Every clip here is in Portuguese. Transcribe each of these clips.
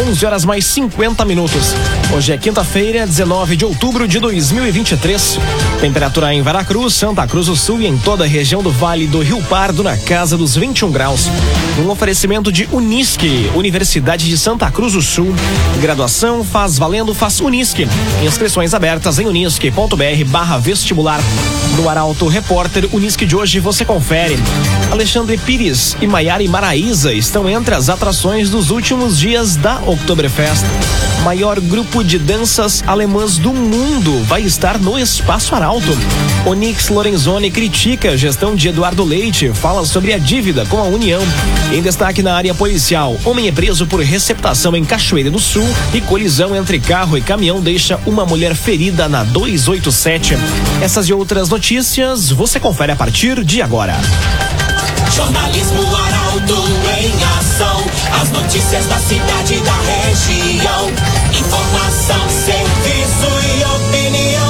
11 horas mais 50 minutos. Hoje é quinta-feira, 19 de outubro de 2023. Temperatura em Veracruz, Santa Cruz do Sul e em toda a região do Vale do Rio Pardo na casa dos 21 graus. Um oferecimento de Unisque, Universidade de Santa Cruz do Sul. Graduação faz valendo, faz Unisque. Inscrições abertas em unisque.br barra vestibular. No Arauto Repórter Unisque de hoje você confere. Alexandre Pires e Maiara Maraíza estão entre as atrações dos últimos dias da Oktoberfest. Maior grupo de danças alemãs do mundo vai estar no Espaço Arauto. Onix Lorenzoni critica a gestão de Eduardo Leite, fala sobre a dívida com a União. Em destaque na área policial, homem é preso por receptação em Cachoeira do Sul e colisão entre carro e caminhão deixa uma mulher ferida na 287. Essas e outras notícias você confere a partir de agora. Jornalismo Arauto em ação. As notícias da cidade e da região. Informação, serviço e opinião.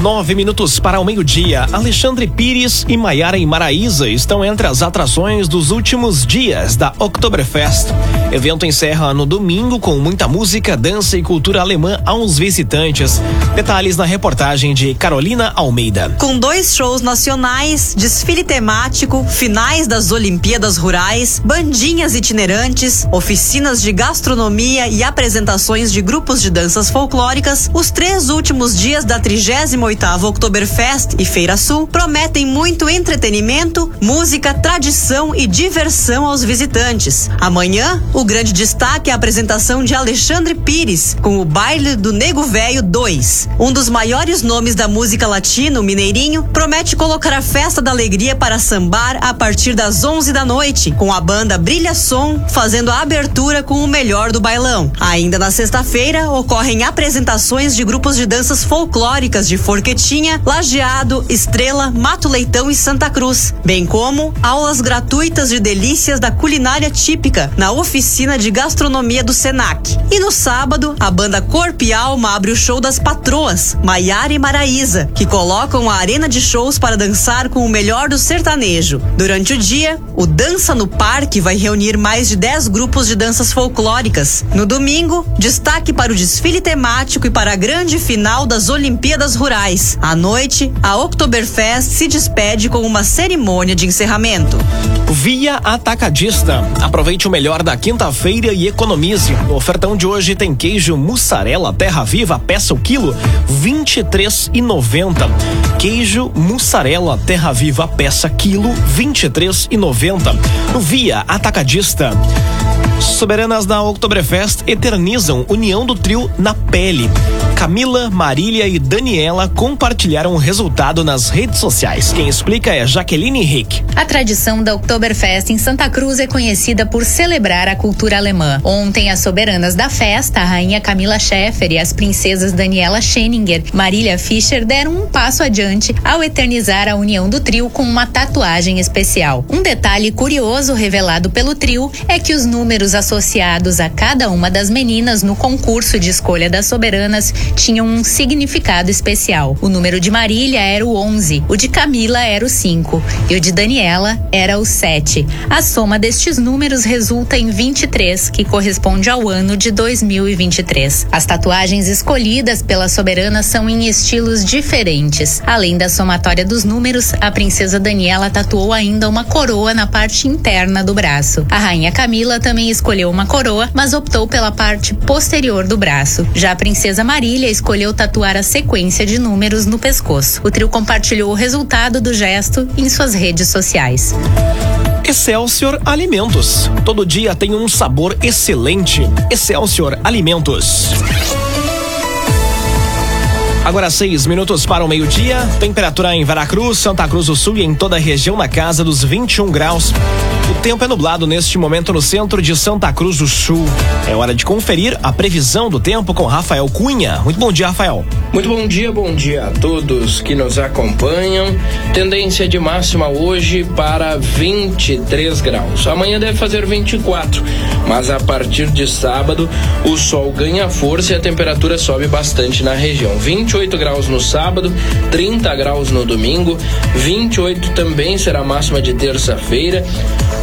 Nove minutos para o meio-dia. Alexandre Pires e Maiara em Maraíza estão entre as atrações dos últimos dias da Oktoberfest. Evento encerra no domingo com muita música, dança e cultura alemã aos visitantes. Detalhes na reportagem de Carolina Almeida. Com dois shows nacionais, desfile temático, finais das Olimpíadas Rurais, bandinhas itinerantes, oficinas de gastronomia e apresentações de grupos de danças folclóricas, os três últimos dias da 38 Oktoberfest e Feira Sul prometem muito entretenimento, música, tradição e diversão aos visitantes. Amanhã, o grande destaque é a apresentação de Alexandre Pires com o Baile do Nego Velho 2. Um dos maiores nomes da música latino, Mineirinho, promete colocar a festa da alegria para sambar a partir das 11 da noite, com a banda Brilha Som fazendo a abertura com o melhor do bailão. Ainda na sexta-feira, ocorrem apresentações de grupos de danças folclóricas de Forquetinha, Lajeado, Estrela, Mato Leitão e Santa Cruz, bem como aulas gratuitas de delícias da culinária típica na oficina de gastronomia do Senac. E no sábado, a banda Corpo e Alma abre o show das patroas, Maiara e Maraíza, que colocam a arena de shows para dançar com o melhor do sertanejo. Durante o dia, o Dança no Parque vai reunir mais de 10 grupos de danças folclóricas. No domingo, destaque para o desfile temático e para a grande final das Olimpíadas Rurais. À noite, a Oktoberfest se despede com uma cerimônia de encerramento. Via Atacadista. Aproveite o melhor da quinta-feira e economize. O ofertão de hoje tem queijo mussarela terra viva, peça o quilo, vinte e noventa. Queijo mussarela terra viva, peça quilo, vinte e noventa. Via Atacadista. Soberanas da Oktoberfest eternizam união do trio na pele. Camila, Marília e Daniela compartilharam o resultado nas redes sociais. Quem explica é Jaqueline Rick. A tradição da Oktoberfest em Santa Cruz é conhecida por celebrar a cultura alemã. Ontem, as soberanas da festa, a rainha Camila Scheffer e as princesas Daniela Scheninger Marília Fischer, deram um passo adiante ao eternizar a união do trio com uma tatuagem especial. Um detalhe curioso revelado pelo trio é que os números associados a cada uma das meninas no concurso de escolha das soberanas tinham um significado especial. O número de Marília era o 11, o de Camila era o 5 e o de Daniela era o 7. A soma destes números resulta em 23, que corresponde ao ano de 2023. As tatuagens escolhidas pela soberana são em estilos diferentes. Além da somatória dos números, a princesa Daniela tatuou ainda uma coroa na parte interna do braço. A rainha Camila também escolheu uma coroa, mas optou pela parte posterior do braço. Já a princesa Marília família escolheu tatuar a sequência de números no pescoço. O trio compartilhou o resultado do gesto em suas redes sociais. Excelsior Alimentos. Todo dia tem um sabor excelente. Excelsior Alimentos. Agora seis minutos para o meio-dia. Temperatura em Veracruz, Santa Cruz do Sul e em toda a região na casa dos 21 graus. O tempo é nublado neste momento no centro de Santa Cruz do Sul. É hora de conferir a previsão do tempo com Rafael Cunha. Muito bom dia, Rafael. Muito bom dia, bom dia a todos que nos acompanham. Tendência de máxima hoje para 23 graus. Amanhã deve fazer 24, mas a partir de sábado o sol ganha força e a temperatura sobe bastante na região. 28 graus no sábado, 30 graus no domingo, 28 também será a máxima de terça-feira.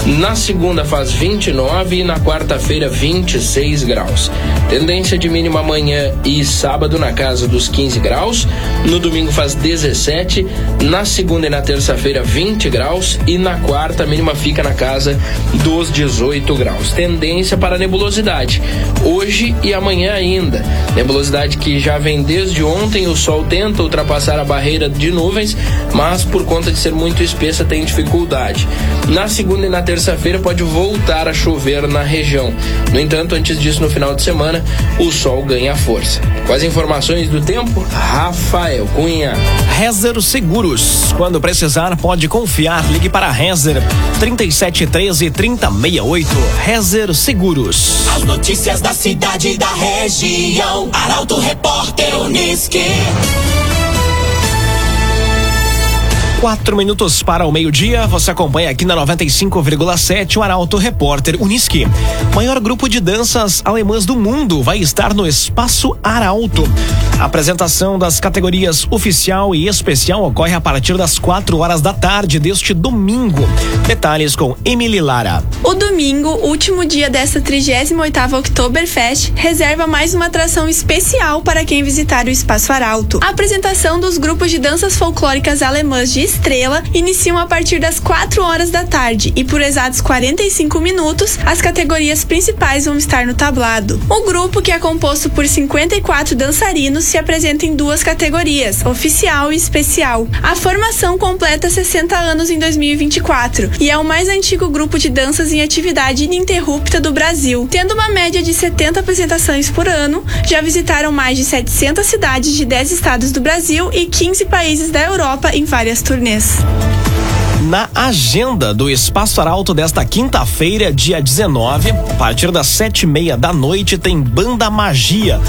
Na segunda faz 29 e na quarta-feira 26 graus. Tendência de mínima amanhã e sábado na casa dos 15 graus. No domingo faz 17, na segunda e na terça-feira 20 graus e na quarta a mínima fica na casa dos 18 graus. Tendência para nebulosidade hoje e amanhã ainda. Nebulosidade que já vem desde ontem, o sol tenta ultrapassar a barreira de nuvens, mas por conta de ser muito espessa tem dificuldade. Na segunda e na terça-feira pode voltar a chover na região. No entanto, antes disso, no final de semana, o sol ganha força. Com as informações do tempo, Rafael Cunha. Rezer Seguros. Quando precisar, pode confiar. Ligue para Rezer 3713 3068. Rezer Seguros. As notícias da cidade e da região. Arauto Repórter Uniski. Yeah. Quatro minutos para o meio-dia. Você acompanha aqui na 95,7 o Arauto Repórter Uniski. Maior grupo de danças alemãs do mundo vai estar no Espaço Arauto. A apresentação das categorias oficial e especial ocorre a partir das quatro horas da tarde deste domingo. Detalhes com Emily Lara. O domingo, último dia desta 38ª Oktoberfest, reserva mais uma atração especial para quem visitar o Espaço Arauto. A apresentação dos grupos de danças folclóricas alemãs de Estrela iniciam a partir das 4 horas da tarde e por exatos 45 minutos, as categorias principais vão estar no tablado. O grupo, que é composto por 54 dançarinos, se apresenta em duas categorias, oficial e especial. A formação completa 60 anos em 2024 e é o mais antigo grupo de danças em atividade ininterrupta do Brasil. Tendo uma média de 70 apresentações por ano, já visitaram mais de 700 cidades de 10 estados do Brasil e 15 países da Europa em várias turnês. Na agenda do Espaço Arauto desta quinta-feira, dia 19, a partir das sete e meia da noite, tem Banda Magia.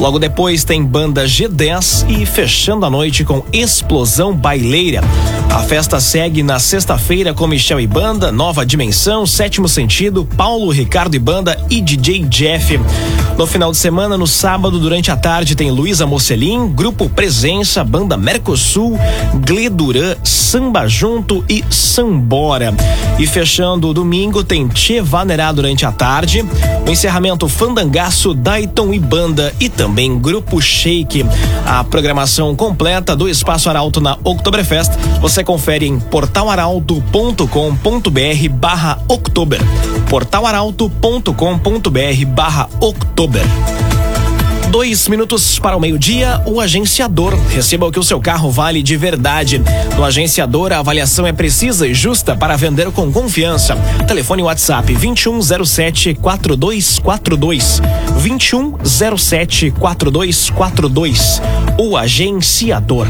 Logo depois tem banda G10 e fechando a noite com Explosão Baileira. A festa segue na sexta-feira com Michel e Banda, Nova Dimensão, Sétimo Sentido, Paulo, Ricardo e Banda e DJ Jeff. No final de semana, no sábado, durante a tarde, tem Luísa Mocelin, Grupo Presença, Banda Mercosul, Gleduran, Samba Junto e Sambora. E fechando o domingo, tem Tchê Vanerá durante a tarde. No encerramento, Fandangaço, Dayton e Banda e também Grupo Shake. A programação completa do Espaço Arauto na Oktoberfest você confere em portalaralto.com.br barra Oktober. portalaralto.com.br barra Oktober. Dois minutos para o meio-dia, o agenciador. Receba o que o seu carro vale de verdade. No agenciador, a avaliação é precisa e justa para vender com confiança. Telefone WhatsApp 2107 4242. 2107 4242. O agenciador.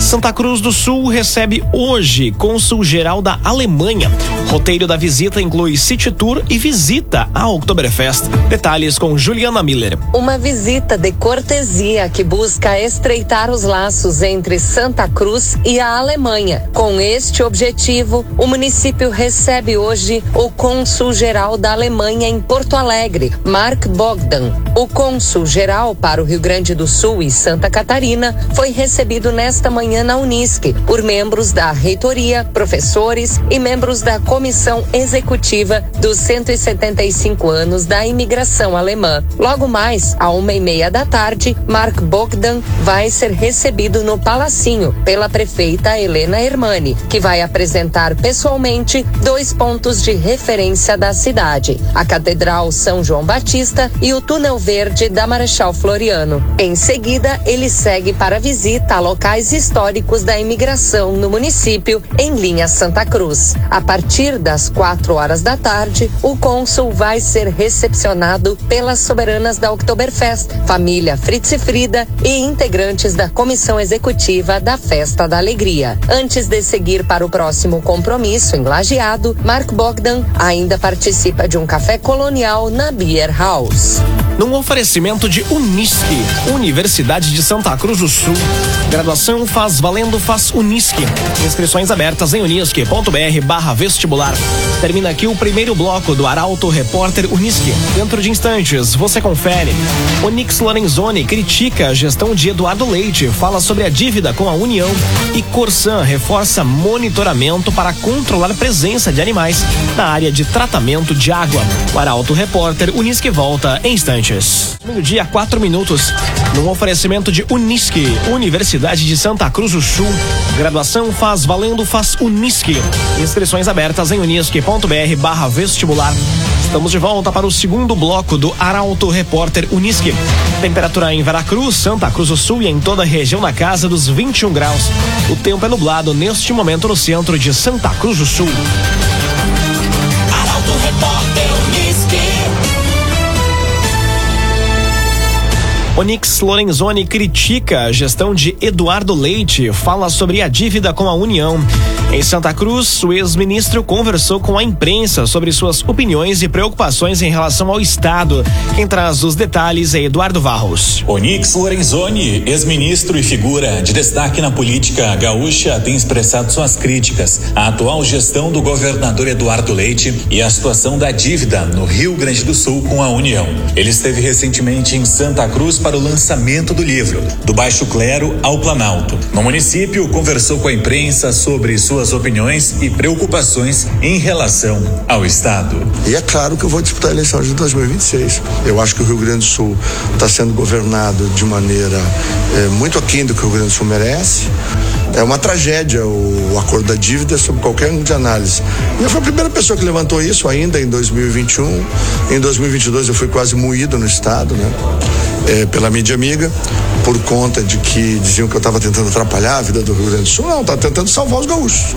Santa Cruz do Sul recebe hoje cônsul geral da Alemanha. Roteiro da visita inclui City Tour e visita à Oktoberfest. Detalhes com Juliana Miller. Uma visita de cortesia que busca estreitar os laços entre Santa Cruz e a Alemanha. Com este objetivo, o município recebe hoje o cônsul geral da Alemanha em Porto Alegre, Mark Bogdan. O cônsul geral para o Rio Grande do Sul e Santa Catarina foi recebido nesta manhã na Unisc por membros da reitoria, professores e membros da comissão executiva dos 175 anos da imigração alemã. Logo mais, à uma e meia da tarde, Mark Bogdan vai ser recebido no Palacinho pela prefeita Helena Hermani, que vai apresentar pessoalmente dois pontos de referência da cidade: a Catedral São João Batista e o Túnel Verde da Marechal Floriano. Em seguida, ele segue para visita a locais históricos históricos da imigração no município em linha Santa Cruz. A partir das quatro horas da tarde, o cônsul vai ser recepcionado pelas soberanas da Oktoberfest, família Fritz e Frida e integrantes da comissão executiva da Festa da Alegria. Antes de seguir para o próximo compromisso em Lajeado, Mark Bogdan ainda participa de um café colonial na Beer House. Num oferecimento de Unisque, Universidade de Santa Cruz do Sul. Graduação faz valendo, faz Unisque. Inscrições abertas em unisque.br barra vestibular. Termina aqui o primeiro bloco do Arauto Repórter Unisque. Dentro de instantes, você confere. Onix Lorenzoni critica a gestão de Eduardo Leite, fala sobre a dívida com a União e Corsan reforça monitoramento para controlar a presença de animais na área de tratamento de água. O Arauto Repórter Unisque volta em instantes. Meio-dia, quatro minutos. Num oferecimento de Unisque, Universidade de Santa Cruz do Sul. Graduação faz valendo, faz Unisque. Inscrições abertas em unisque.br barra vestibular. Estamos de volta para o segundo bloco do Arauto Repórter Unisque. Temperatura em Veracruz, Santa Cruz do Sul e em toda a região na casa dos 21 graus. O tempo é nublado neste momento no centro de Santa Cruz do Sul. Onix Lorenzoni critica a gestão de Eduardo Leite, fala sobre a dívida com a União. Em Santa Cruz, o ex-ministro conversou com a imprensa sobre suas opiniões e preocupações em relação ao Estado. Quem traz os detalhes é Eduardo Varros. Onix Lorenzoni, ex-ministro e figura de destaque na política gaúcha, tem expressado suas críticas à atual gestão do governador Eduardo Leite e à situação da dívida no Rio Grande do Sul com a União. Ele esteve recentemente em Santa Cruz para o lançamento do livro Do Baixo Clero ao Planalto. No município, conversou com a imprensa sobre suas opiniões e preocupações em relação ao Estado. E é claro que eu vou disputar a eleição de 2026. Eu acho que o Rio Grande do Sul está sendo governado de maneira é, muito aquém do que o Rio Grande do Sul merece. É uma tragédia o, acordo da dívida sob qualquer de análise. E eu fui a primeira pessoa que levantou isso ainda em 2021. Em 2022 eu fui quase moído no Estado, né? É, pela mídia amiga, por conta de que diziam que eu estava tentando atrapalhar a vida do Rio Grande do Sul. Não, estava tentando salvar os gaúchos.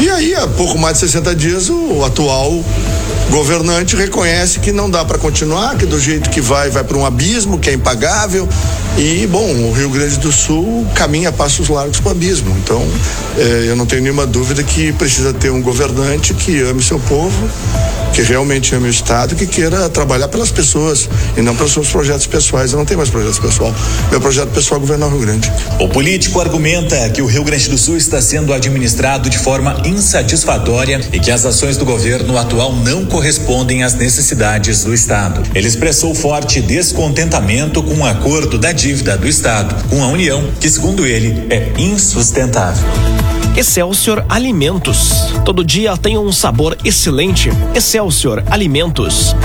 E aí, há pouco mais de 60 dias, o atual governante reconhece que não dá para continuar, que do jeito que vai, vai para um abismo, que é impagável. E, bom, o Rio Grande do Sul caminha a passos largos para o abismo. Então, eh, eu não tenho nenhuma dúvida que precisa ter um governante que ame seu povo, que realmente ame o Estado, que queira trabalhar pelas pessoas e não pelos seus projetos pessoais. Eu não tenho mais projetos pessoal. Meu projeto pessoal é governar o Rio Grande. O político argumenta que o Rio Grande do Sul está sendo administrado de forma insatisfatória e que as ações do governo atual não correspondem às necessidades do Estado. Ele expressou forte descontentamento com o acordo da dívida do Estado com a União, que, segundo ele, é insustentável. Excelsior Alimentos. Todo dia tem um sabor excelente. Excelsior Alimentos.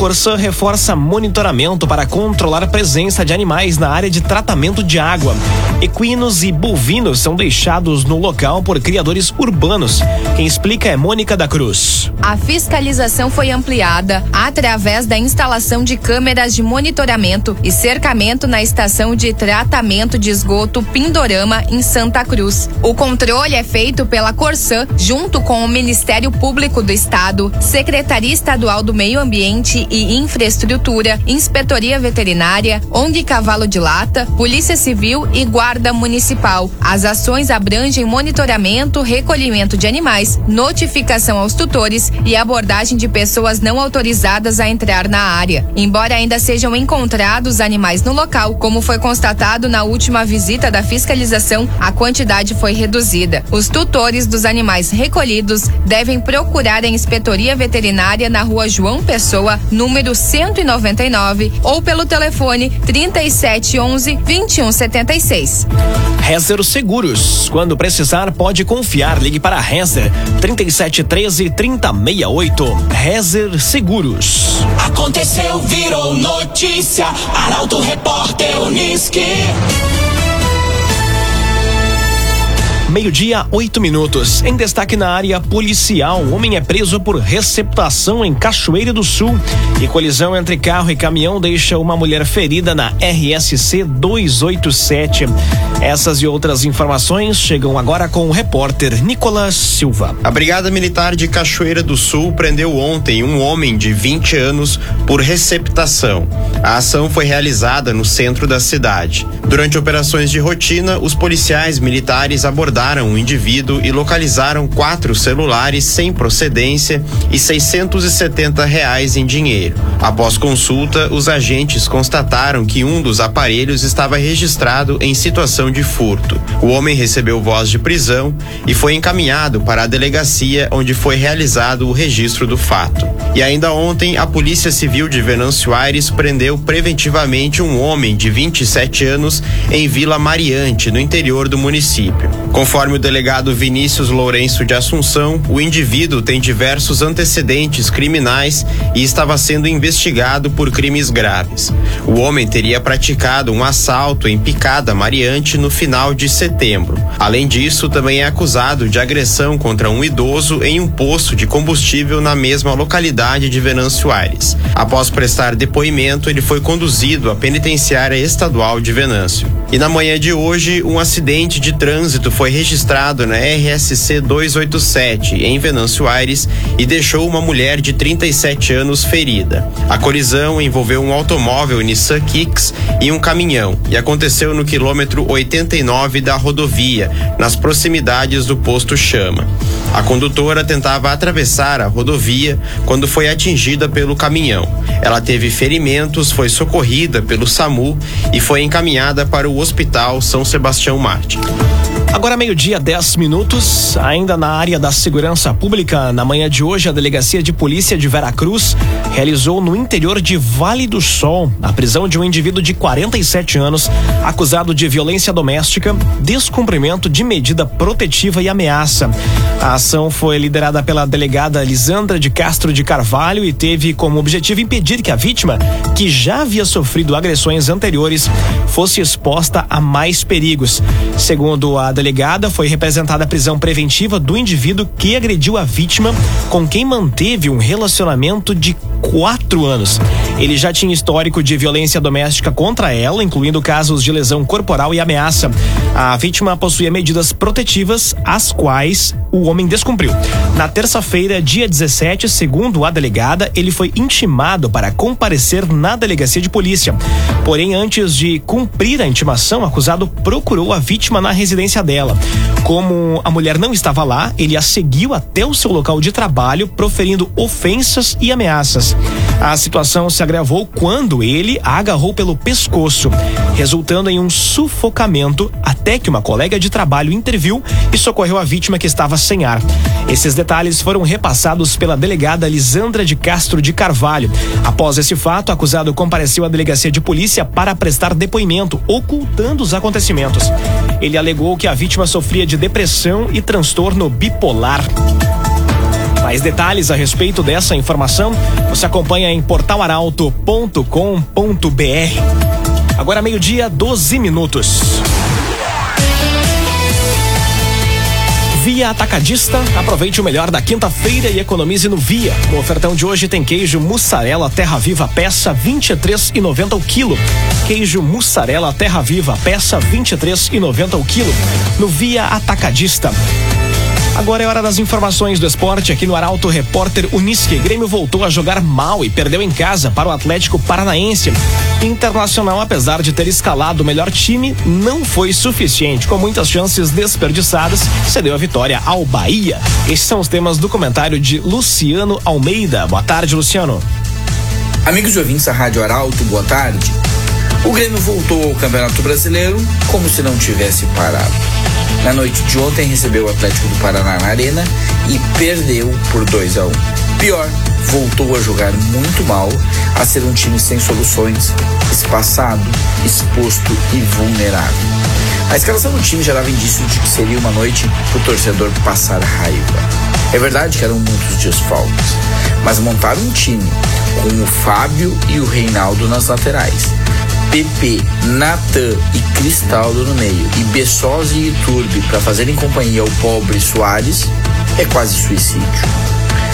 Corsan reforça monitoramento para controlar a presença de animais na área de tratamento de água. Equinos e bovinos são deixados no local por criadores urbanos. Quem explica é Mônica da Cruz. A fiscalização foi ampliada através da instalação de câmeras de monitoramento e cercamento na estação de tratamento de esgoto Pindorama, em Santa Cruz. O controle é feito pela Corsan, junto com o Ministério Público do Estado, Secretaria Estadual do Meio Ambiente e Infraestrutura, Inspetoria Veterinária, ONG Cavalo de Lata, Polícia Civil e Guarda Municipal. As ações abrangem monitoramento, recolhimento de animais, notificação aos tutores e abordagem de pessoas não autorizadas a entrar na área. Embora ainda sejam encontrados animais no local, como foi constatado na última visita da fiscalização, a quantidade foi reduzida. Os tutores dos animais recolhidos devem procurar a Inspetoria Veterinária na rua João Pessoa, número 199, ou pelo telefone 3711 2176. Rezer Seguros. Quando precisar, pode confiar. Ligue para Rezer 3713 3068. Rezer Seguros. Aconteceu, virou notícia. Arauto Repórter Unisque. Meio-dia, oito minutos. Em destaque na área policial, o homem é preso por receptação em Cachoeira do Sul. E colisão entre carro e caminhão deixa uma mulher ferida na RSC 287. Essas e outras informações chegam agora com o repórter Nicolas Silva. A Brigada Militar de Cachoeira do Sul prendeu ontem um homem de 20 anos por receptação. A ação foi realizada no centro da cidade. Durante operações de rotina, os policiais militares abordaram abordaram o indivíduo e localizaram quatro celulares sem procedência e 670 reais em dinheiro. Após consulta, os agentes constataram que um dos aparelhos estava registrado em situação de furto. O homem recebeu voz de prisão e foi encaminhado para a delegacia onde foi realizado o registro do fato. E ainda ontem, a Polícia Civil de Venâncio Aires prendeu preventivamente um homem de 27 anos em Vila Mariante, no interior do município. O delegado Vinícius Lourenço de Assunção, o indivíduo tem diversos antecedentes criminais e estava sendo investigado por crimes graves. O homem teria praticado um assalto em Picada Mariante no final de setembro. Além disso, também é acusado de agressão contra um idoso em um posto de combustível na mesma localidade de Venâncio Aires. Após prestar depoimento, ele foi conduzido à penitenciária estadual de Venâncio. E na manhã de hoje, um acidente de trânsito foi registrado na RSC 287 em Venâncio Aires e deixou uma mulher de 37 anos ferida. A colisão envolveu um automóvel Nissan Kicks e um caminhão e aconteceu no quilômetro 89 da rodovia, nas proximidades do posto Chama. A condutora tentava atravessar a rodovia quando foi atingida pelo caminhão. Ela teve ferimentos, foi socorrida pelo SAMU e foi encaminhada para o Hospital São Sebastião Marte. Agora meio-dia, 10 minutos, ainda na área da segurança pública, na manhã de hoje, a Delegacia de Polícia de Veracruz realizou no interior de Vale do Sol a prisão de um indivíduo de 47 anos acusado de violência doméstica, descumprimento de medida protetiva e ameaça. A ação foi liderada pela delegada Lisandra de Castro de Carvalho e teve como objetivo impedir que a vítima, que já havia sofrido agressões anteriores, fosse exposta a mais perigos. Segundo a delegada, foi representada a prisão preventiva do indivíduo que agrediu a vítima, com quem manteve um relacionamento de quatro anos. Ele já tinha histórico de violência doméstica contra ela, incluindo casos de lesão corporal e ameaça. A vítima possuía medidas protetivas, as quais o homem descumpriu. Na terça-feira, dia 17, segundo a delegada, ele foi intimado para comparecer na delegacia de polícia. Porém, antes de cumprir a intimação, o acusado procurou a vítima na residência dela. Como a mulher não estava lá, ele a seguiu até o seu local de trabalho, proferindo ofensas e ameaças. A situação se agravou quando ele a agarrou pelo pescoço, resultando em um sufocamento até que uma colega de trabalho interviu e socorreu a vítima que estava sem ar. Esses detalhes foram repassados pela delegada Lisandra de Castro de Carvalho. Após esse fato, o acusado compareceu à delegacia de polícia para prestar depoimento, ocultando os acontecimentos. Ele alegou que a vítima sofria de depressão e transtorno bipolar. Mais detalhes a respeito dessa informação você acompanha em portalaralto.com.br. Agora meio-dia, 12 minutos. Via Atacadista, aproveite o melhor da quinta-feira e economize no Via. No ofertão de hoje tem queijo mussarela Terra Viva peça 23,90 o quilo. Queijo mussarela Terra Viva peça 23,90 o quilo. No Via Atacadista. Agora é hora das informações do esporte aqui no Arauto Repórter Unisque. Grêmio voltou a jogar mal e perdeu em casa para o Atlético Paranaense. Internacional, apesar de ter escalado o melhor time, não foi suficiente. Com muitas chances desperdiçadas, cedeu a vitória ao Bahia. Esses são os temas do comentário de Luciano Almeida. Boa tarde, Luciano. Amigos ouvintes da Rádio Arauto, boa tarde. O Grêmio voltou ao Campeonato Brasileiro como se não tivesse parado. Na noite de ontem recebeu o Atlético do Paraná na Arena e perdeu por 2 a 1. Um. Pior, voltou a jogar muito mal, a ser um time sem soluções, espaçado, exposto e vulnerável. A escalação do time já dava indício de que seria uma noite para o torcedor passar raiva. É verdade que eram muitos desfalques, mas montaram um time com o Fábio e o Reinaldo nas laterais PP, Natan e Cristaldo no meio e Bessosi e Turbi para fazerem companhia ao pobre Soares é quase suicídio.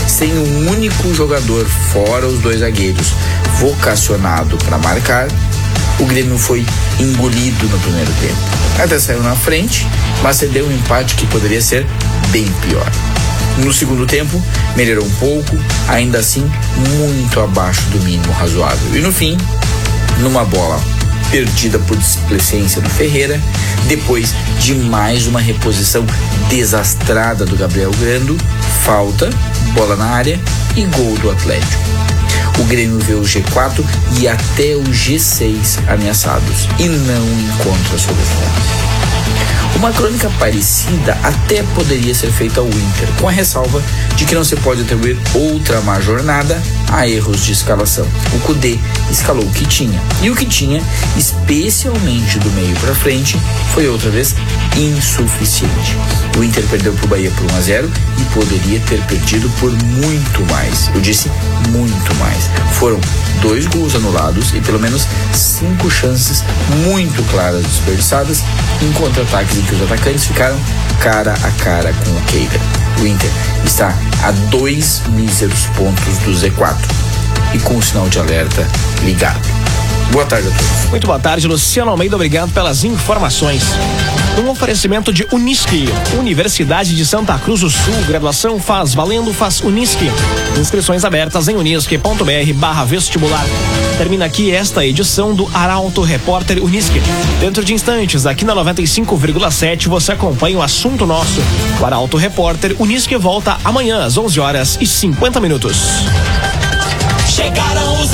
Sem um único jogador, fora os dois zagueiros, vocacionado para marcar, o Grêmio foi engolido no primeiro tempo. Até saiu na frente, mas cedeu um empate que poderia ser bem pior. No segundo tempo, melhorou um pouco, ainda assim muito abaixo do mínimo razoável. E no fim, numa bola perdida por displicência do Ferreira, depois de mais uma reposição desastrada do Gabriel Grando, falta, bola na área e gol do Atlético. O Grêmio vê o G4 e até o G6 ameaçados e não encontra soluções. Uma crônica parecida até poderia ser feita ao Inter, com a ressalva de que não se pode atribuir outra má jornada a erros de escalação. O Cudê escalou o que tinha, e o que tinha, especialmente do meio para frente, foi outra vez insuficiente. O Inter perdeu para o Bahia por 1 a 0 e poderia ter perdido por muito mais. Eu disse muito mais. Foram dois gols anulados e pelo menos cinco chances muito claras desperdiçadas em contra-ataques em que os atacantes ficaram cara a cara com o Keira. Está a dois míseros pontos do Z4 e com o sinal de alerta ligado. Boa tarde a todos. Muito boa tarde, Luciano Almeida. Obrigado pelas informações. Um oferecimento de Unisque, Universidade de Santa Cruz do Sul. Graduação faz valendo, faz Unisque. Inscrições abertas em unisque.br barra vestibular. Termina aqui esta edição do Arauto Repórter Unisque. Dentro de instantes, aqui na 95,7, você acompanha o assunto nosso. O Arauto Repórter Unisque volta amanhã às 11 horas e 50 minutos. Chegaram os